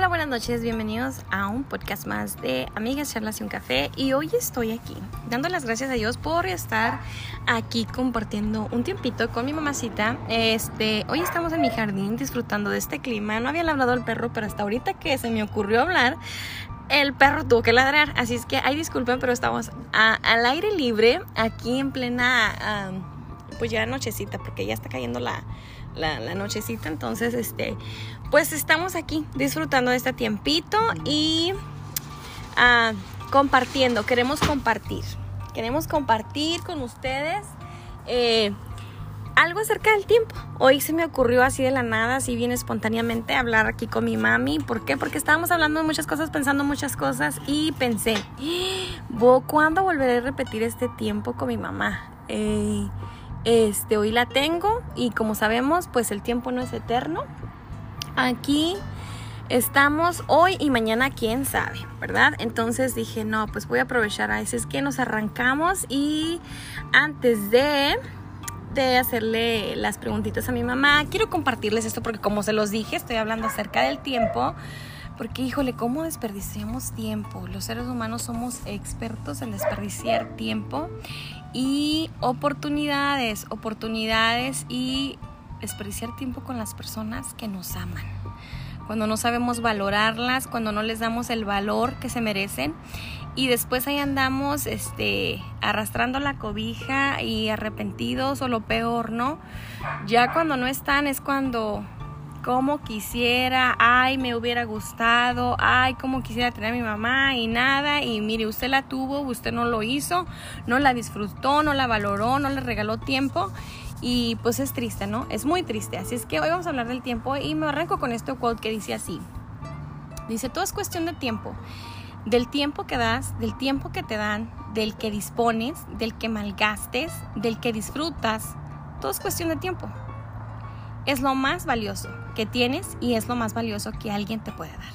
Hola, buenas noches, bienvenidos a un podcast más de Amigas, Charlas y un Café. Y hoy estoy aquí, dando las gracias a Dios por estar aquí compartiendo un tiempito con mi mamacita. Este, hoy estamos en mi jardín disfrutando de este clima. No había hablado el perro, pero hasta ahorita que se me ocurrió hablar, el perro tuvo que ladrar. Así es que, ay, disculpen, pero estamos al aire libre, aquí en plena, pues ya nochecita, porque ya está cayendo la la, nochecita. Entonces, este, pues estamos aquí disfrutando de este tiempito y ah, compartiendo. Queremos compartir. Queremos compartir con ustedes eh, algo acerca del tiempo. Hoy se me ocurrió así de la nada, así bien espontáneamente, hablar aquí con mi mami. ¿Por qué? Porque estábamos hablando de muchas cosas, pensando muchas cosas y pensé, ¿cuándo volveré a repetir este tiempo con mi mamá? Eh, este, hoy la tengo y como sabemos, pues el tiempo no es eterno. Aquí estamos hoy y mañana quién sabe, ¿verdad? Entonces dije, no, pues voy a aprovechar a ese es que nos arrancamos y antes de de hacerle las preguntitas a mi mamá, quiero compartirles esto porque como se los dije, estoy hablando acerca del tiempo. Porque, híjole, ¿cómo desperdiciamos tiempo? Los seres humanos somos expertos en desperdiciar tiempo y oportunidades, oportunidades y desperdiciar tiempo con las personas que nos aman. Cuando no sabemos valorarlas, cuando no les damos el valor que se merecen y después ahí andamos este arrastrando la cobija y arrepentidos o lo peor, ¿no? Ya cuando no están es cuando como quisiera, ay, me hubiera gustado, ay, como quisiera tener a mi mamá y nada, y mire, usted la tuvo, usted no lo hizo, no la disfrutó, no la valoró, no le regaló tiempo. Y pues es triste, ¿no? Es muy triste. Así es que hoy vamos a hablar del tiempo y me arranco con este quote que dice así. Dice, todo es cuestión de tiempo. Del tiempo que das, del tiempo que te dan, del que dispones, del que malgastes, del que disfrutas. Todo es cuestión de tiempo. Es lo más valioso que tienes y es lo más valioso que alguien te puede dar.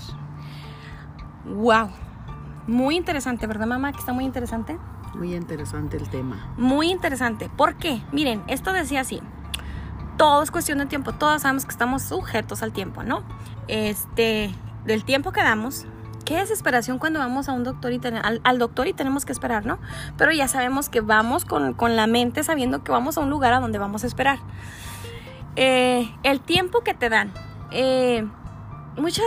¡Wow! Muy interesante, ¿verdad, mamá? Que está muy interesante. Muy interesante el tema. Muy interesante. ¿Por qué? Miren, esto decía así. Todo es cuestión de tiempo. Todos sabemos que estamos sujetos al tiempo, ¿no? Este, del tiempo que damos. Qué desesperación cuando vamos a un doctor y al, doctor y tenemos que esperar, ¿no? Pero ya sabemos que vamos con, con la mente sabiendo que vamos a un lugar a donde vamos a esperar. Eh, el tiempo que te dan. Eh, muchas,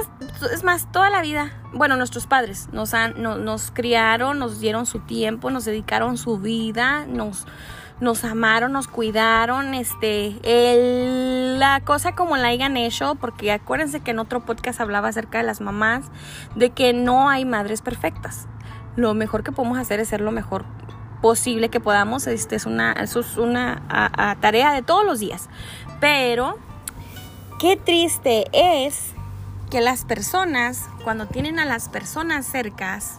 es más, toda la vida, bueno, nuestros padres nos, han, nos criaron, nos dieron su tiempo, nos dedicaron su vida, nos, nos amaron, nos cuidaron, este, la cosa como la hayan hecho, porque acuérdense que en otro podcast hablaba acerca de las mamás, de que no hay madres perfectas. Lo mejor que podemos hacer es ser lo mejor posible que podamos. Este es una, es una tarea de todos los días. Pero qué triste es que las personas, cuando tienen a las personas cercas,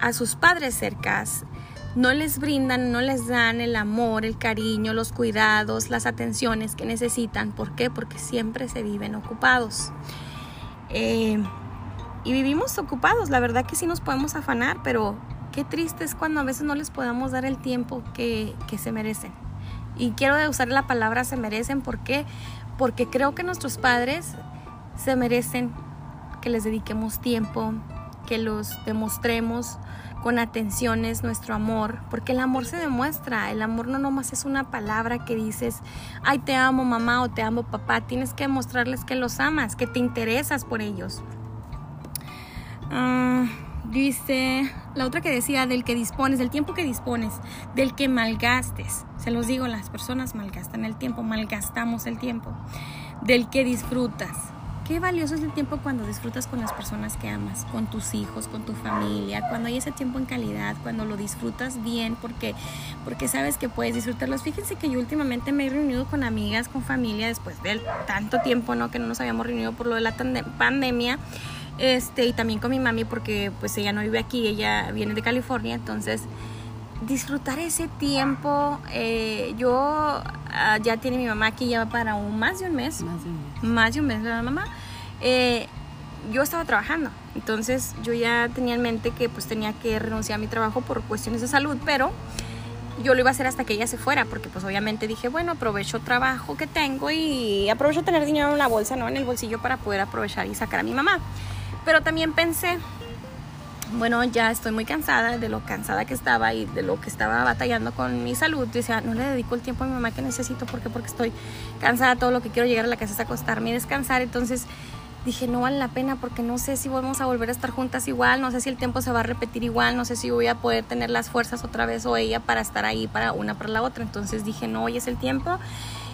a sus padres cercas, no les brindan, no les dan el amor, el cariño, los cuidados, las atenciones que necesitan. ¿Por qué? Porque siempre se viven ocupados. Eh, y vivimos ocupados, la verdad que sí nos podemos afanar, pero qué triste es cuando a veces no les podemos dar el tiempo que, que se merecen. Y quiero usar la palabra se merecen, ¿por qué? Porque creo que nuestros padres se merecen que les dediquemos tiempo, que los demostremos con atenciones nuestro amor, porque el amor se demuestra, el amor no nomás es una palabra que dices, ay te amo mamá o te amo papá, tienes que demostrarles que los amas, que te interesas por ellos. Ah, Dice la otra que decía del que dispones, del tiempo que dispones, del que malgastes. Se los digo, las personas malgastan el tiempo, malgastamos el tiempo. Del que disfrutas. Qué valioso es el tiempo cuando disfrutas con las personas que amas, con tus hijos, con tu familia, cuando hay ese tiempo en calidad, cuando lo disfrutas bien, porque, porque sabes que puedes disfrutarlos. Fíjense que yo últimamente me he reunido con amigas, con familia, después de tanto tiempo ¿no? que no nos habíamos reunido por lo de la pandemia este, y también con mi mami porque pues ella no vive aquí, ella viene de California, entonces disfrutar ese tiempo, eh, yo ah, ya tiene mi mamá aquí ya para un, más de un mes, más de un mes, más de un mes la mamá, eh, yo estaba trabajando, entonces yo ya tenía en mente que pues tenía que renunciar a mi trabajo por cuestiones de salud, pero yo lo iba a hacer hasta que ella se fuera, porque pues obviamente dije, bueno, aprovecho trabajo que tengo y aprovecho tener dinero en la bolsa, ¿no? En el bolsillo para poder aprovechar y sacar a mi mamá. Pero también pensé, bueno, ya estoy muy cansada de lo cansada que estaba y de lo que estaba batallando con mi salud. Decía, no le dedico el tiempo a mi mamá que necesito porque porque estoy cansada, todo lo que quiero llegar a la casa es acostarme y descansar. Entonces dije, no vale la pena porque no sé si vamos a volver a estar juntas igual, no sé si el tiempo se va a repetir igual, no sé si voy a poder tener las fuerzas otra vez o ella para estar ahí para una para la otra. Entonces dije, no, hoy es el tiempo.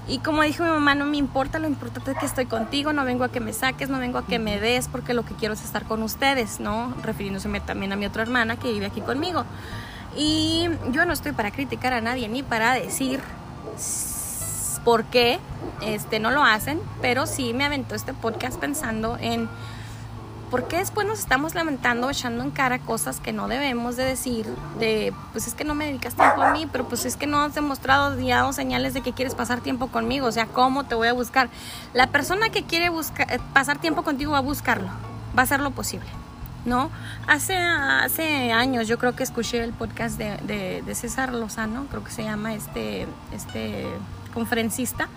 Y como dijo mi mamá, no me importa, lo importante es que estoy contigo, no vengo a que me saques, no vengo a que me des, porque lo que quiero es estar con ustedes, ¿no? Refiriéndose también a mi otra hermana que vive aquí conmigo. Y yo no estoy para criticar a nadie ni para decir por qué este, no lo hacen, pero sí me aventó este podcast pensando en ¿por qué después nos estamos lamentando, echando en cara cosas que no debemos de decir? De, pues es que no me dedicas tiempo a mí, pero pues es que no has demostrado ni dado señales de que quieres pasar tiempo conmigo. O sea, ¿cómo te voy a buscar? La persona que quiere buscar, eh, pasar tiempo contigo va a buscarlo, va a hacer lo posible. ¿No? Hace, hace años yo creo que escuché el podcast de, de, de César Lozano, creo que se llama este, este conferencista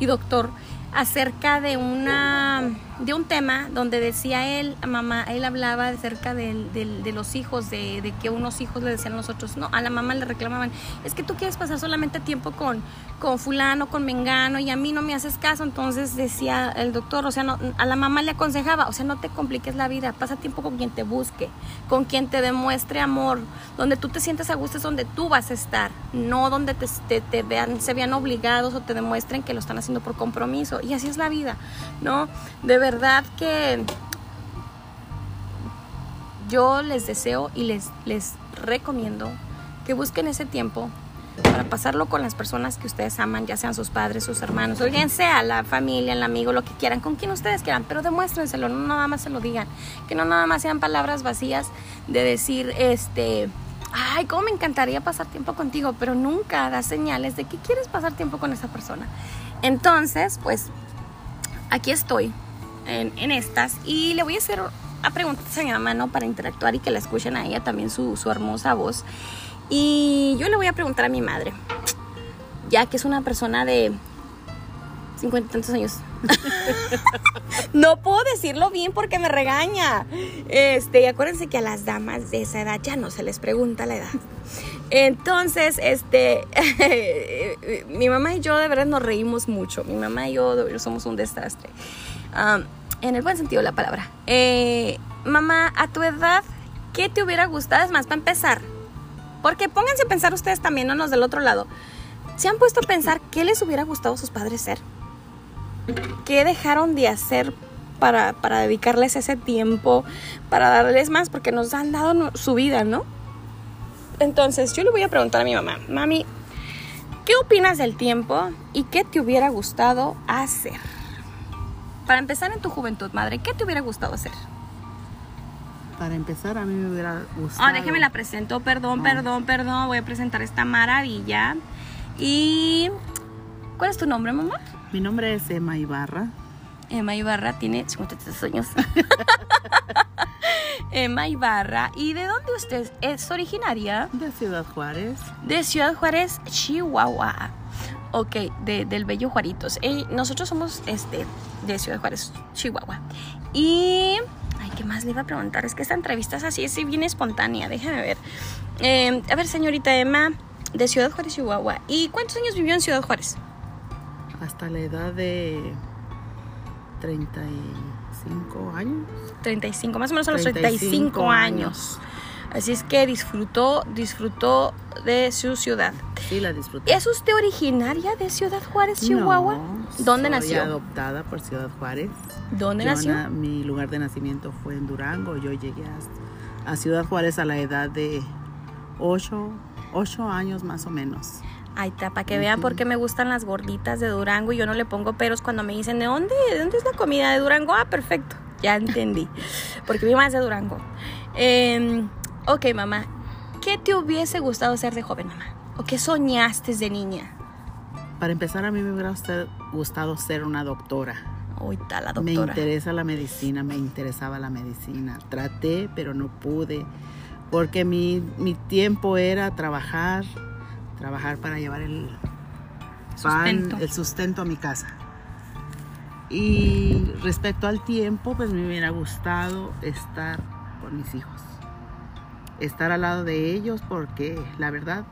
y doctor, acerca de una de un tema donde decía él, mamá, él hablaba acerca de, de, los hijos, de, de, que unos hijos le decían a los otros, no, a la mamá le reclamaban, es que tú quieres pasar solamente tiempo con, con fulano, con mengano, y a mí no me haces caso, entonces decía el doctor, o sea, no, a la mamá le aconsejaba, o sea, no te compliques la vida, pasa tiempo con quien te busque, con quien te demuestre amor, donde tú te sientes a gusto es donde tú vas a estar, no donde te, te, te vean, se vean obligados o te demuestren que lo están haciendo por compromiso, y así es la vida, ¿no? De verdad que yo les deseo y les, les recomiendo que busquen ese tiempo para pasarlo con las personas que ustedes aman, ya sean sus padres, sus hermanos, o bien sea la familia, el amigo, lo que quieran, con quien ustedes quieran, pero demuéstrenselo, no nada más se lo digan, que no nada más sean palabras vacías de decir, este, ay, cómo me encantaría pasar tiempo contigo, pero nunca da señales de que quieres pasar tiempo con esa persona. Entonces, pues aquí estoy en, estas y le voy a hacer a preguntas a mi mamá ¿no? para interactuar y que la escuchen a ella también su, su hermosa voz. Y yo le voy a preguntar a mi madre, ya que es una persona de 50 y tantos años. no puedo decirlo bien porque me regaña. Este, acuérdense que a las damas de esa edad ya no se les pregunta la edad. Entonces, este, mi mamá y yo de verdad nos reímos mucho. Mi mamá y yo somos un desastre. en el buen sentido de la palabra. Eh, mamá, a tu edad, ¿qué te hubiera gustado? Es más, para empezar. Porque pónganse a pensar ustedes también, no los del otro lado. ¿Se han puesto a pensar qué les hubiera gustado a sus padres ser? ¿Qué dejaron de hacer para, para dedicarles ese tiempo, para darles más? Porque nos han dado su vida, ¿no? Entonces yo le voy a preguntar a mi mamá, mami, ¿qué opinas del tiempo y qué te hubiera gustado hacer? Para empezar en tu juventud, madre, ¿qué te hubiera gustado hacer? Para empezar, a mí me hubiera gustado. Ah, déjeme la presento, perdón, ah. perdón, perdón. Voy a presentar esta maravilla. Y. ¿Cuál es tu nombre, mamá? Mi nombre es Emma Ibarra. Emma Ibarra tiene 53 años. Emma Ibarra. ¿Y de dónde usted es originaria? De Ciudad Juárez. De Ciudad Juárez, Chihuahua. Ok, de, del Bello Juaritos. Eh, nosotros somos este, de Ciudad Juárez, Chihuahua. Y... Ay, ¿qué más le iba a preguntar? Es que esta entrevista es así, es bien espontánea. Déjame ver. Eh, a ver, señorita Emma, de Ciudad Juárez, Chihuahua. ¿Y cuántos años vivió en Ciudad Juárez? Hasta la edad de 35 años. 35, más o menos a los 35, años. Así es que disfrutó, disfrutó de su ciudad. Sí, la disfrutó. ¿Es usted originaria de Ciudad Juárez, Chihuahua? ¿Dónde soy nació? adoptada por Ciudad Juárez. ¿Dónde nació? mi lugar de nacimiento fue en Durango. Yo llegué a, a Ciudad Juárez a la edad de 8, 8 años más o menos. Ahí está, para que vean por qué me gustan las gorditas de Durango y yo no le pongo peros cuando me dicen, ¿de dónde, ¿De dónde es la comida de Durango? Ah, perfecto, ya entendí, porque mi mamá es de Durango. Eh, ok, mamá, ¿qué te hubiese gustado ser de joven, mamá? ¿O qué soñaste de niña? Para empezar, a mí me hubiera gustado ser una doctora. Está la doctora. Me interesa la medicina, me interesaba la medicina. Traté, pero no pude, porque mi, mi tiempo era trabajar, trabajar para llevar el sustento. el sustento a mi casa. Y respecto al tiempo, pues me hubiera gustado estar con mis hijos. Estar al lado de ellos porque la verdad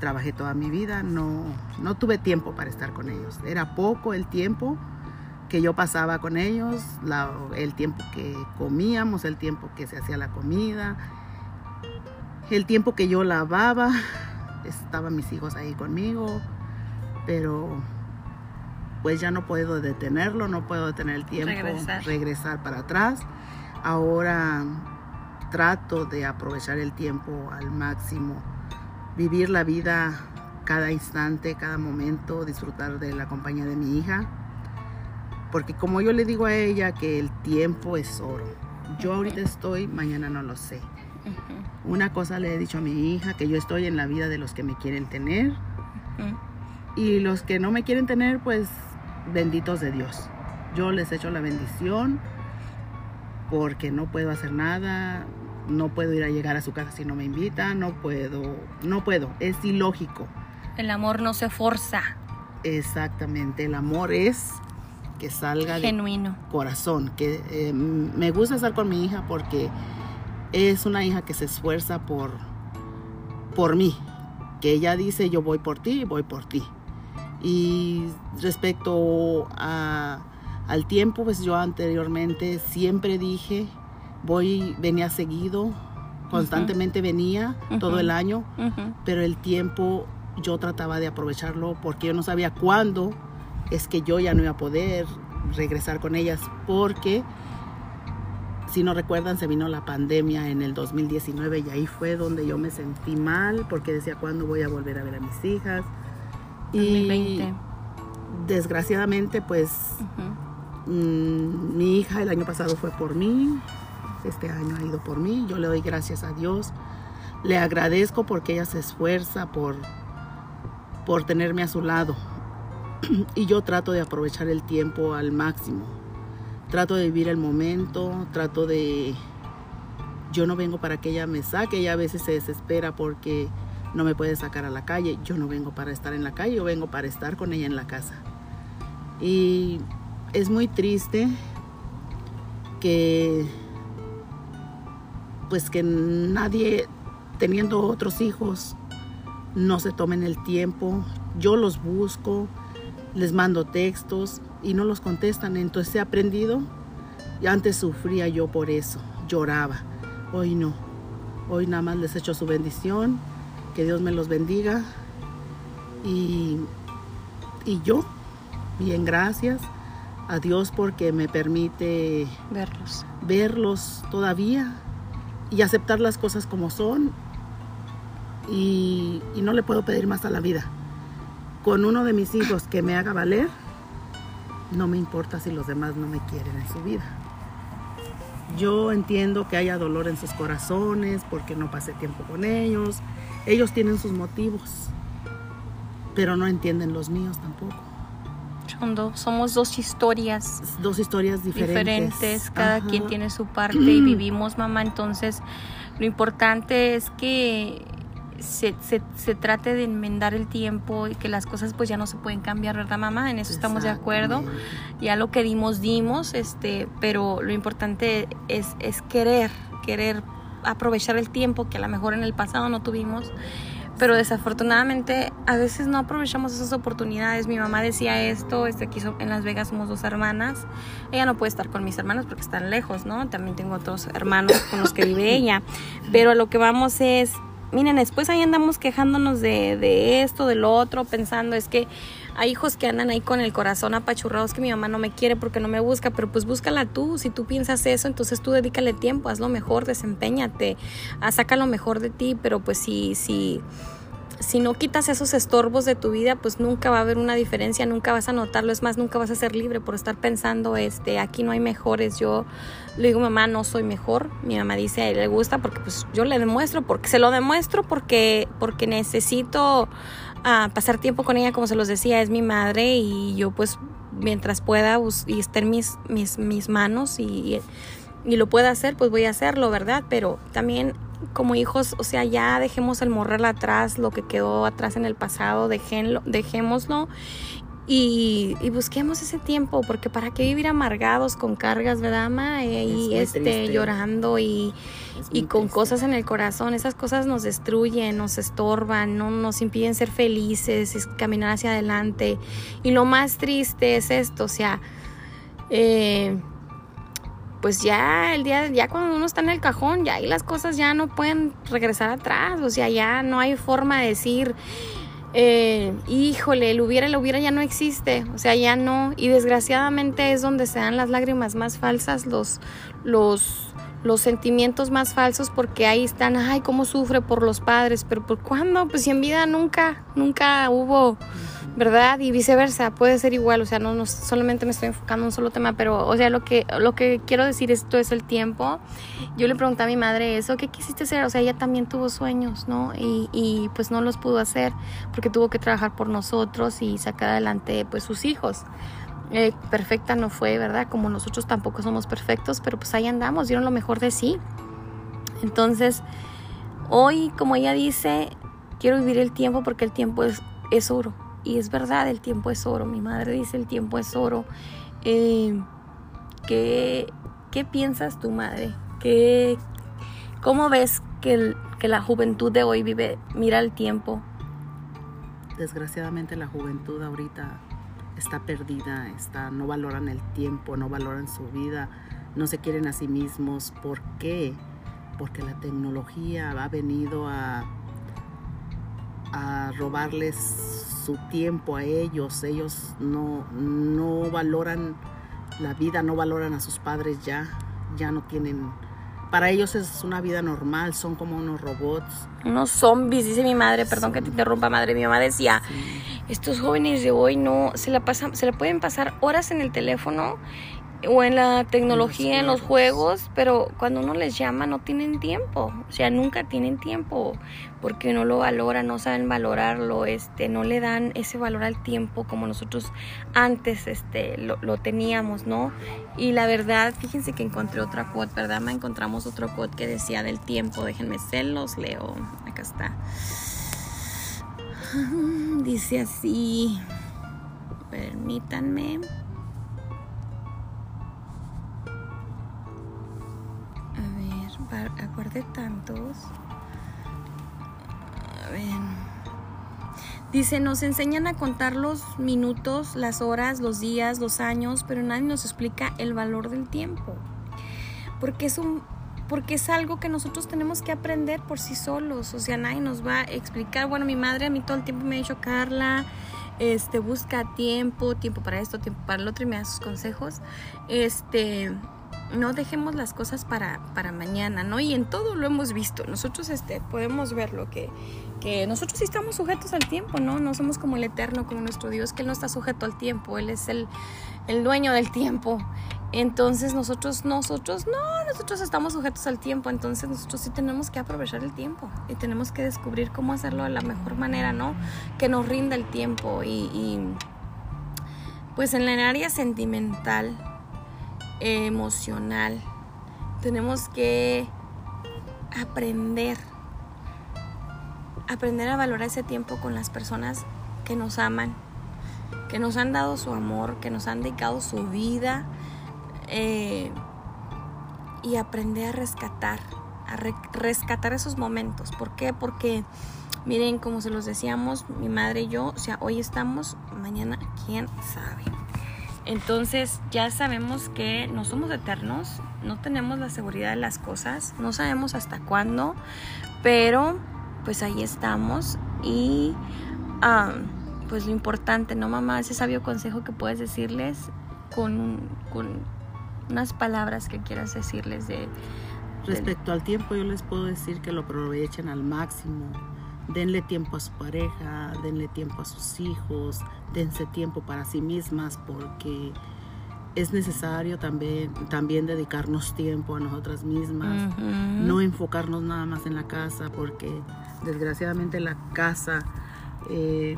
trabajé toda mi vida, no, no tuve tiempo para estar con ellos. Era poco el tiempo que yo pasaba con ellos, el tiempo que comíamos, el tiempo que se hacía la comida, el tiempo que yo lavaba, estaban mis hijos ahí conmigo, pero pues ya no puedo detenerlo, no puedo detener el tiempo, Regresar. regresar para atrás. Ahora trato de aprovechar el tiempo al máximo, vivir la vida cada instante, cada momento, disfrutar de la compañía de mi hija. Porque como yo le digo a ella que el tiempo es oro. Yo ahorita estoy, mañana no lo sé. Una cosa le he dicho a mi hija, que yo estoy en la vida de los que me quieren tener. Y los que no me quieren tener, pues benditos de Dios. Yo les echo la bendición porque no puedo hacer nada, no puedo ir a llegar a su casa si no me invitan, no puedo, no puedo, es ilógico. El amor no se forza, Exactamente, el amor es que salga de genuino. corazón, que eh, me gusta estar con mi hija porque es una hija que se esfuerza por, por mí, que ella dice yo voy por ti, voy por ti. Y respecto a- al tiempo, pues yo anteriormente siempre dije, voy, venía seguido, constantemente venía todo el año, pero el tiempo yo trataba de aprovecharlo porque yo no sabía cuándo es que yo ya no iba a poder regresar con ellas porque si no recuerdan se vino la pandemia en el 2019 y ahí fue donde yo me sentí mal porque decía cuándo voy a volver a ver a mis hijas y 2020. desgraciadamente pues. Mm, mi hija el año pasado fue por mí, este año ha ido por mí. Yo le doy gracias a Dios. Le agradezco porque ella se esfuerza por, por tenerme a su lado. y yo trato de aprovechar el tiempo al máximo. Trato de vivir el momento, trato de... Yo no vengo para que ella me saque, ella a veces se desespera porque no me puede sacar a la calle. Yo no vengo para estar en la calle, yo vengo para estar con ella en la casa. Y es muy triste que pues que nadie teniendo otros hijos no se tomen el tiempo. Yo los busco, les mando textos y no los contestan. Entonces he aprendido y antes sufría yo por eso, lloraba. Hoy no. Hoy nada más les echo su bendición, que Dios me los bendiga. Y, y yo, bien, gracias a Dios porque me permite Verlos. verlos todavía y aceptar las cosas como son y, y no le puedo pedir más a la vida. Con uno de mis hijos que me haga valer, no me importa si los demás no me quieren en su vida. Yo entiendo que haya dolor en sus corazones porque no pasé tiempo con ellos. Ellos tienen sus motivos, pero no entienden los míos tampoco. Somos dos historias Dos historias diferentes. diferentes, cada Ajá. quien tiene su parte y vivimos, mamá. Entonces, lo importante es que se, se, se trate de enmendar el tiempo y que las cosas pues ya no se pueden cambiar, ¿verdad, mamá? En eso estamos de acuerdo. Ya lo que dimos, dimos, este, pero lo importante es, es querer, querer aprovechar el tiempo que a lo mejor en el pasado no tuvimos. Pero desafortunadamente a veces no aprovechamos esas oportunidades. Mi mamá decía esto, este, aquí en Las Vegas somos dos hermanas. Ella no puede estar con mis hermanos porque están lejos, ¿no? También tengo otros hermanos con los que vive ella. Pero a lo que vamos es, miren, después ahí andamos quejándonos de, de esto, de lo otro, pensando, es que hay hijos que andan ahí con el corazón apachurrado, es que mi mamá no me quiere porque no me busca, pero pues búscala tú, si tú piensas eso, entonces tú dedícale tiempo, haz lo mejor, desempeñate, ah, saca lo mejor de ti, pero pues si, si, si no quitas esos estorbos de tu vida, pues nunca va a haber una diferencia, nunca vas a notarlo, es más, nunca vas a ser libre por estar pensando, este, aquí no hay mejores, yo le digo, mamá, no soy mejor, mi mamá dice, a él le gusta porque pues yo le demuestro, porque se lo demuestro porque, porque necesito a pasar tiempo con ella, como se los decía, es mi madre y yo pues mientras pueda y esté en mis, mis, mis manos y, y lo pueda hacer, pues voy a hacerlo, ¿verdad? Pero también como hijos, o sea, ya dejemos el morrer atrás, lo que quedó atrás en el pasado, déjenlo, dejémoslo y, y busquemos ese tiempo, porque para qué vivir amargados con cargas, ¿verdad? Y este, triste. llorando y, Es y con triste. cosas en el corazón. Esas cosas nos destruyen, nos estorban, no nos impiden ser felices, es caminar hacia adelante. Y lo más triste es esto, o sea, eh, pues ya el día, ya cuando uno está en el cajón, ya ahí las cosas ya no pueden regresar atrás, o sea, ya no hay forma de decir, eh, híjole, el hubiera, el hubiera ya no existe, o sea, ya no, y desgraciadamente es donde se dan las lágrimas más falsas, los, los, los sentimientos más falsos, porque ahí están, ay, cómo sufre por los padres, pero ¿por cuándo? Pues si en vida nunca, nunca hubo ¿verdad? Y viceversa, puede ser igual, o sea, no, no solamente me estoy enfocando en un solo tema, pero, o sea, lo que, lo que quiero decir esto es el tiempo. Yo le pregunté a mi madre eso, ¿qué quisiste hacer? O sea, ella también tuvo sueños, ¿no? Y, y pues no los pudo hacer porque tuvo que trabajar por nosotros y sacar adelante pues sus hijos. Eh, perfecta no fue, ¿verdad? Como nosotros tampoco somos perfectos, pero pues ahí andamos, dieron lo mejor de sí. Entonces, hoy, como ella dice, quiero vivir el tiempo porque el tiempo es, es oro. Y es verdad, el tiempo es oro. Mi madre dice, el tiempo es oro. Eh, ¿qué, ¿Qué piensas tu madre? ¿Qué, ¿Cómo ves que, que la juventud de hoy vive, mira el tiempo? Desgraciadamente la juventud ahorita está perdida, está, no valoran el tiempo, no valoran su vida, no se quieren a sí mismos. ¿Por qué? Porque la tecnología ha venido a, a robarles su tiempo a ellos. Ellos no, no valoran la vida, no valoran a sus padres ya, ya no tienen... Para ellos es una vida normal, son como unos robots. Unos zombies, dice mi madre, perdón que te interrumpa, madre. Mi mamá decía, estos jóvenes de hoy no se la pasan, se la pueden pasar horas en el teléfono o en la tecnología, en los juegos, pero cuando uno les llama no tienen tiempo, o sea, nunca tienen tiempo, porque no lo valoran, no saben valorarlo, este, no le dan ese valor al tiempo como nosotros antes, este, lo, lo teníamos, ¿no? Y la verdad, fíjense que encontré otra quote, ¿verdad? Me encontramos otro quote que decía del tiempo, déjenme se los leo, acá está. Dice así, permítanme. Acuerde tantos. A ver. Dice, nos enseñan a contar los minutos, las horas, los días, los años, pero nadie nos explica el valor del tiempo. Porque es un porque es algo que nosotros tenemos que aprender por sí solos, o sea, nadie nos va a explicar. Bueno, mi madre a mí todo el tiempo me ha dicho, Carla, este, busca tiempo, tiempo para esto, tiempo para el otro y me da sus consejos. Este, no dejemos las cosas para, para mañana, ¿no? Y en todo lo hemos visto. Nosotros este, podemos ver lo que, que nosotros sí estamos sujetos al tiempo, ¿no? No somos como el eterno, como nuestro Dios, que Él no está sujeto al tiempo, Él es el, el dueño del tiempo. Entonces nosotros, nosotros, no, nosotros estamos sujetos al tiempo, entonces nosotros sí tenemos que aprovechar el tiempo y tenemos que descubrir cómo hacerlo de la mejor manera, ¿no? Que nos rinda el tiempo y, pues en el área sentimental, emocional, tenemos que aprender, aprender a valorar ese tiempo con las personas que nos aman, que nos han dado su amor, que nos han dedicado su vida eh, y aprender a rescatar, a re- rescatar esos momentos. ¿Por qué? Porque miren, como se los decíamos, mi madre y yo, o sea, hoy estamos, mañana quién sabe. Entonces ya sabemos que no somos eternos, no tenemos la seguridad de las cosas, no sabemos hasta cuándo, pero pues ahí estamos y pues lo importante, ¿no, mamá? Ese sabio consejo que puedes decirles con, con unas palabras que quieras decirles de... Respecto al tiempo, yo les puedo decir que lo aprovechen al máximo. Denle tiempo a su pareja, denle tiempo a sus hijos, dense tiempo para sí mismas porque es necesario también, también dedicarnos tiempo a nosotras mismas. No enfocarnos nada más en la casa porque desgraciadamente la casa eh,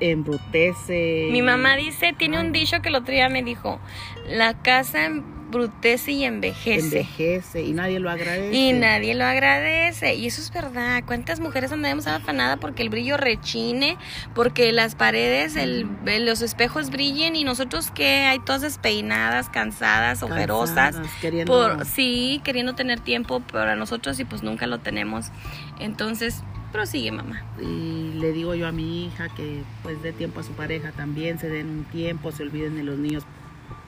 embrutece. Mi mamá dice, tiene un dicho que el otro día me dijo, la casa embrutece y envejece. Envejece y nadie lo agradece. Y nadie lo agradece. Y eso es verdad. ¿Cuántas mujeres andamos afanadas porque el brillo rechine, porque las paredes, el, los espejos brillen y nosotros que hay todas despeinadas, cansadas, ojerosas. queriendo... Por, sí, queriendo tener tiempo para nosotros y pues nunca lo tenemos. Entonces, prosigue mamá. Y le digo yo a mi hija que pues dé tiempo a su pareja también, se den un tiempo, se olviden de los niños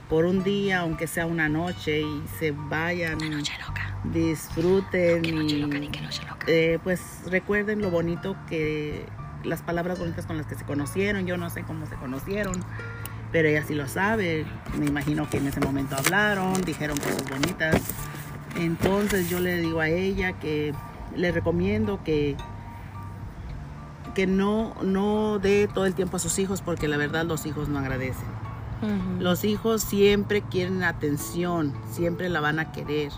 por un día, aunque sea una noche, y se vayan. Una noche loca. Disfruten. Qué noche y, loca, ni qué noche loca. eh, pues recuerden lo bonito que las palabras bonitas con las que se conocieron. Yo no sé cómo se conocieron, pero ella sí lo sabe. Me imagino que en ese momento hablaron, dijeron cosas bonitas. Entonces yo le digo a ella que le recomiendo que que no, no dé todo el tiempo a sus hijos porque la verdad los hijos no agradecen. Los hijos siempre quieren atención, siempre la van a querer.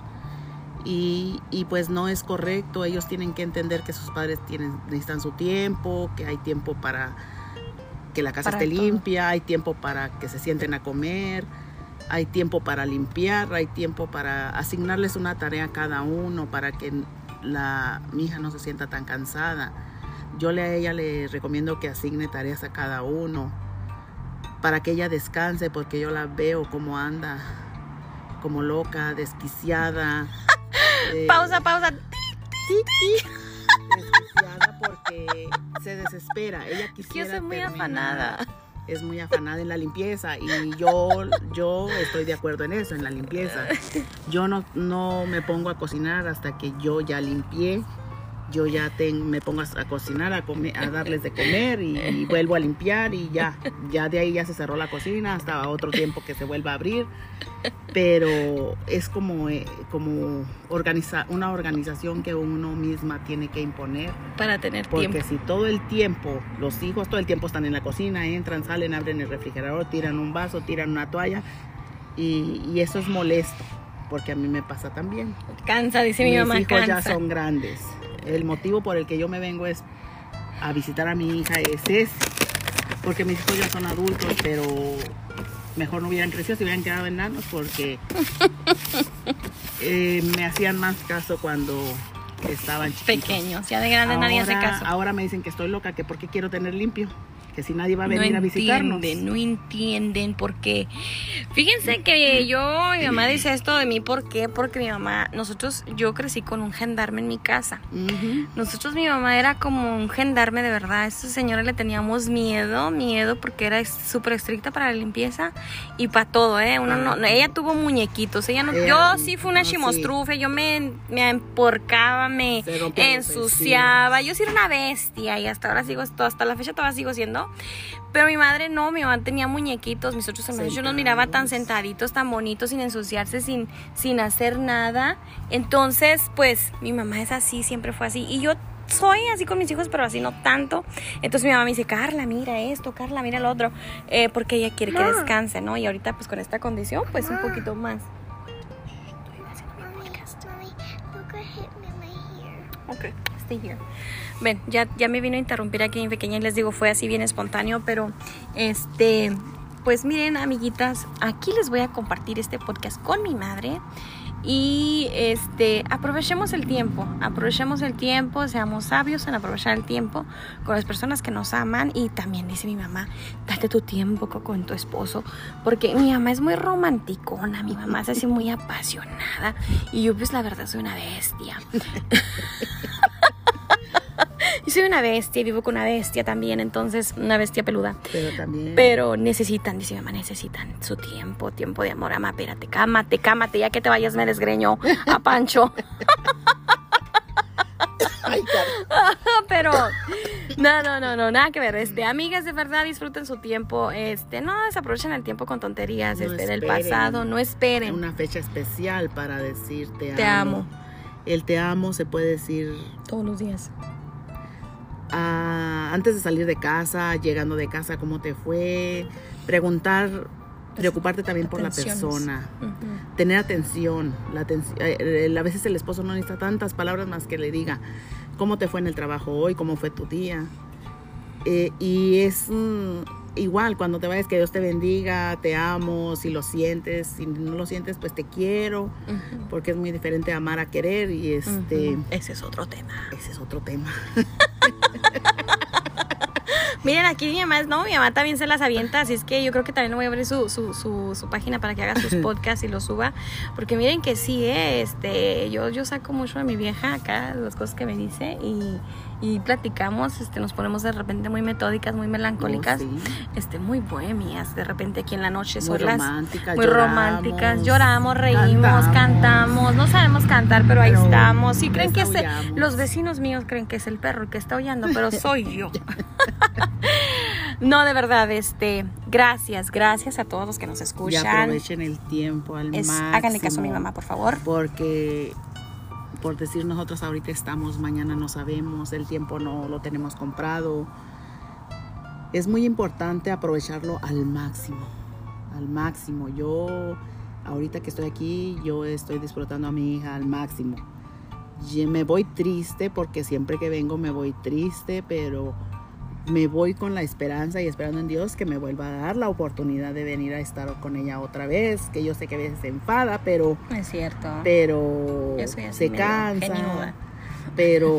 Y, y pues no es correcto, ellos tienen que entender que sus padres tienen, necesitan su tiempo, que hay tiempo para que la casa Para esté todo. limpia, hay tiempo para que se sienten a comer, hay tiempo para limpiar, hay tiempo para asignarles una tarea a cada uno para que la mi hija no se sienta tan cansada. Yo le, a ella le recomiendo que asigne tareas a cada uno para que ella descanse porque yo la veo como anda, como loca, desquiciada. eh, Pausa, pausa. desquiciada porque se desespera. Ella Yo quisiera soy muy terminar. afanada. Es muy afanada en la limpieza y yo, yo estoy de acuerdo en eso, en la limpieza. Yo no, no me pongo a cocinar hasta que yo ya limpié. Yo ya ten- me pongo a, cocinar, a, comer, a darles de comer y, y vuelvo a limpiar y ya. Ya de ahí ya se cerró la cocina hasta otro tiempo que se vuelva a abrir. Pero es como, eh, como organiza, una organización que uno misma tiene que imponer. Para tener Porque tiempo. si todo el tiempo, los hijos todo el tiempo están en la cocina, entran, salen, abren el refrigerador, tiran un vaso, tiran una toalla y, y eso es molesto, porque a mí me pasa también. Cansa, dice mi Mis mamá, hijos cansa. ya son grandes. El motivo por el que yo me vengo es a visitar a mi hija es ese, porque mis hijos ya son adultos, pero mejor no hubieran crecido si hubieran quedado enanos porque eh, me hacían más caso cuando estaban chiquitos. Pequeños, ya de grandes nadie hace caso. Ahora me dicen que estoy loca, que porque quiero tener limpio, que si nadie va a no venir a visitarnos. entienden, no entienden por qué. Fíjense que yo, mi mamá dice esto de mí, ¿por qué? Porque mi mamá, nosotros, yo crecí con un gendarme en mi casa. Nosotros, mi mamá era como un gendarme de verdad. A esta señora le teníamos miedo, miedo, porque era súper estricta para la limpieza y para todo, ¿eh? Uno no, no- ella tuvo muñequitos. Ella no, yo sí fui una no, sí. chimostrufe, yo me, me emporcaba, me ensuciaba. Yo sí era una bestia y hasta ahora sigo, hasta la fecha todavía sigo siendo. Pero mi madre no, mi mamá tenía muñequitos, mis otros hermanos, yo los miraba tan sentaditos, tan bonitos, sin ensuciarse, sin, sin hacer nada. Entonces, pues, mi mamá es así, siempre fue así. Y yo soy así con mis hijos, pero así no tanto. Entonces mi mamá me dice, Carla, mira esto, Carla, mira lo otro. Eh, porque ella quiere que descanse, ¿no? Y ahorita, pues, con esta condición, pues, un poquito más. Mommy, mommy, look what hit me in my ear. Ok, stay here. Ven, ya, ya me vino a interrumpir aquí mi pequeña y les digo, fue así bien espontáneo, pero este, pues miren, amiguitas, aquí les voy a compartir este podcast con mi madre. Y este, aprovechemos el tiempo, aprovechemos el tiempo, seamos sabios en aprovechar el tiempo con las personas que nos aman. Y también dice mi mamá, date tu tiempo co- con tu esposo, porque mi mamá es muy romanticona, mi mamá es así muy apasionada. Y yo pues la verdad soy una bestia. Y soy una bestia y vivo con una bestia también, entonces una bestia peluda. Pero también. Pero necesitan, dice mi mamá, necesitan su tiempo, tiempo de amor. Ama, espérate, cámate, cámate, ya que te vayas me desgreño a Pancho. Pero no, no, no, no, nada que ver. Este, amigas, de verdad disfruten su tiempo. Este, no desaprovechen el tiempo con tonterías No este, del pasado. No esperen. Una fecha especial para decir te, Te amo. El te amo se puede decir Todos los días. Ah, antes de salir de casa, llegando de casa, cómo te fue, preguntar, preocuparte también por la persona, tener atención. La atenci- eh, eh, a veces el esposo no necesita tantas palabras más que le diga cómo te fue en el trabajo hoy, cómo fue tu día. Eh, y es mm, igual, cuando te vayas, que Dios te bendiga, te amo, si lo sientes, si no lo sientes, pues te quiero, porque es muy diferente amar a querer y este. Ese es otro tema. ese es otro tema. Miren, aquí mi mamá, no, mi mamá también se las avienta, así es que yo creo que también voy a abrir su, su, su, su página para que haga sus podcasts y los suba, porque miren que sí, eh, este, yo, yo saco mucho de mi vieja acá, las cosas que me dice y, y platicamos, este, nos ponemos de repente muy metódicas, muy melancólicas, Oh, sí. este, muy bohemias, de repente aquí en la noche, Muy son las románticas, muy lloramos, románticas, lloramos, reímos, cantamos. cantamos. no sabemos cantar, pero ahí estamos, sí creen que es, los vecinos míos creen que es el perro el que está aullando, pero soy yo. No, de verdad, este, gracias, gracias a todos los que nos Y escuchan. aprovechen el tiempo al Es, máximo. háganle caso a mi mamá, por favor. Porque, por decir nosotros ahorita estamos, mañana no sabemos, el tiempo no lo tenemos comprado. Es muy importante aprovecharlo al máximo, al máximo. Yo, ahorita que estoy aquí, yo estoy disfrutando a mi hija al máximo. Me voy triste porque siempre que vengo me voy triste, pero me voy con la esperanza y esperando en Dios que me vuelva a dar la oportunidad de venir a estar con ella otra vez, que yo sé que a veces se enfada, pero Es cierto. pero se cansa, geniuda. pero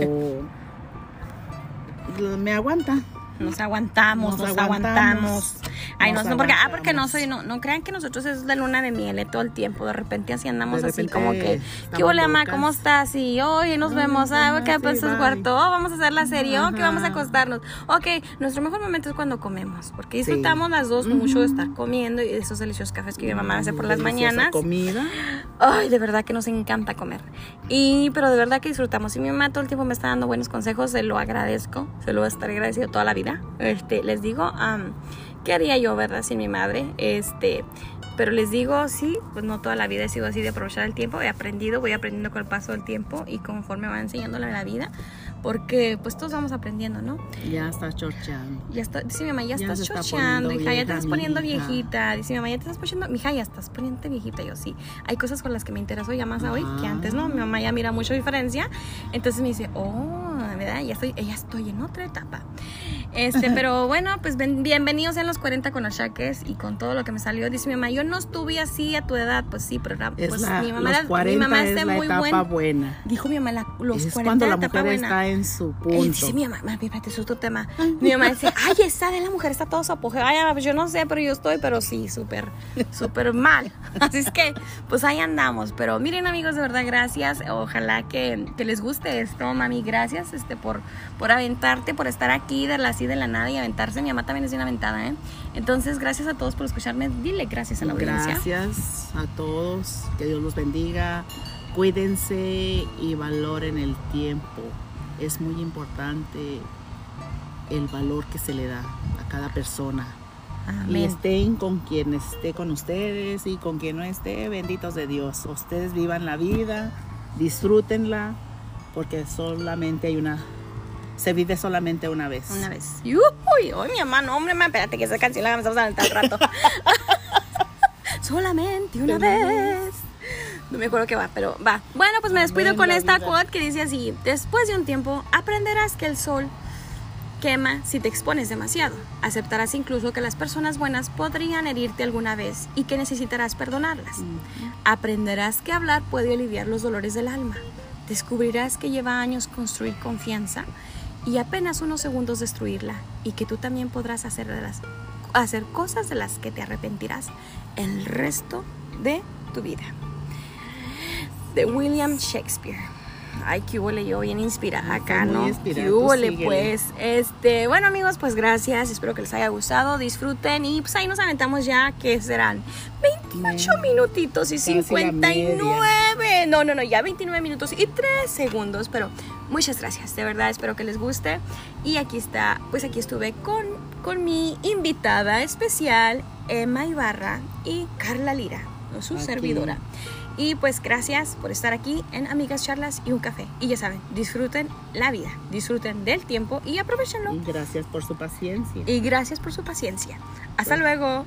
me aguanta. Nos aguantamos, nos, Nos aguantamos. aguantamos. Ay, no, no, porque, ah, porque no soy, no, no crean que nosotros es de luna de miel eh, todo el tiempo. De repente así andamos así como que, ¿qué hola, mamá? ¿Cómo estás? Y hoy nos vemos. Ah, ¿qué pues bye. cuarto? Oh, vamos a hacer la serie. Oh, que vamos a acostarnos. Ok, nuestro mejor momento es cuando comemos. Porque Sí. disfrutamos las dos mucho de estar comiendo y de esos deliciosos cafés que mi mamá hace por las mañanas. comida. Ay, de verdad que nos encanta comer. Y, pero de verdad que disfrutamos. Y mi mamá todo el tiempo me está dando buenos consejos, se lo agradezco, se lo voy a estar agradecido toda la vida. Este, les digo, am, ¿qué haría yo, verdad, sin mi madre? Este, pero les digo, sí, pues no toda la vida he sido así de aprovechar el tiempo, he aprendido, voy aprendiendo con el paso del tiempo y conforme va enseñando la vida, porque pues todos vamos aprendiendo, ¿no? Ya está chorcheando. Ya está, dice mi mamá, ya, Ya estás poniendo hija, ya te estás poniendo viejita. Dice mi mamá, ya te estás poniendo, mija, ya estás poniendo viejita. Yo sí. Hay cosas con las que me intereso ya más hoy que antes, ¿no? Mi mamá ya mira mucha diferencia. Entonces me dice, oh, ¿verdad? Ya estoy, ya estoy en otra etapa. Este, pero bueno, pues ven- bienvenidos en los 40 con achaques y con todo lo que me salió. Dice mi mamá, yo no estuve así a tu edad. Pues sí, pero pues la, mi mamá, los mi 40 mamá es está la muy etapa buena. Dijo mi mamá, la- los es 40 cuando la etapa mujer buena. está en su punto. dice mi mamá, mami, espérate, eso es otro tema. Mi mamá dice, ay, esa de la mujer está todo su apogeo. Ay, yo no sé, pero yo estoy, pero sí, súper, súper mal. Así es que, pues ahí andamos. Pero miren, amigos, de verdad, gracias. Ojalá que, que les guste esto, mami. Gracias este, por, por aventarte, por estar aquí de la así de la nada y aventarse. Mi mamá también es una aventada, ¿eh? Entonces, gracias a todos por escucharme. Dile gracias a la audiencia. Gracias a todos, que Dios los bendiga. Cuídense y valoren el tiempo. Es muy importante el valor que se le da a cada persona. Y estén con quien esté con ustedes y con quien no esté, benditos de Dios. Ustedes vivan la vida, disfrútenla, porque solamente hay una, se vive solamente una vez. Una vez. Uy, hoy mi mamá, no, hombre, ma, espérate que esa canción la vamos a aventar al rato. Solamente una vez. No me acuerdo qué va, pero va. Bueno, pues me despido Amén, con esta quote que dice así: Después de un tiempo, aprenderás que el sol quema si te expones demasiado. Aceptarás incluso que las personas buenas podrían herirte alguna vez y que necesitarás perdonarlas. Aprenderás que hablar puede aliviar los dolores del alma. Descubrirás que lleva años construir confianza y apenas unos segundos destruirla y que tú también podrás hacer, de las, hacer cosas de las que te arrepentirás el resto de tu vida. De William Shakespeare. Ay, qué huele yo bien inspirada acá, ¿no? inspirada, Qué huele, pues. Este, bueno, amigos, pues gracias. Espero que les haya gustado. Disfruten y pues ahí nos aventamos ya, que serán 28 Bueno, minutitos y casi la 59. No, no, no, ya 29 minutos y 3 segundos. Pero muchas gracias, de verdad. Espero que les guste. Y aquí está, pues aquí estuve con, con mi invitada especial, Emma Ibarra y Carla Lira, su Aquí. servidora. Y pues gracias por estar aquí en Amigas Charlas y un café. Y ya saben, disfruten la vida, disfruten del tiempo y aprovechenlo. Y gracias por su paciencia. Y gracias por su paciencia. Hasta luego.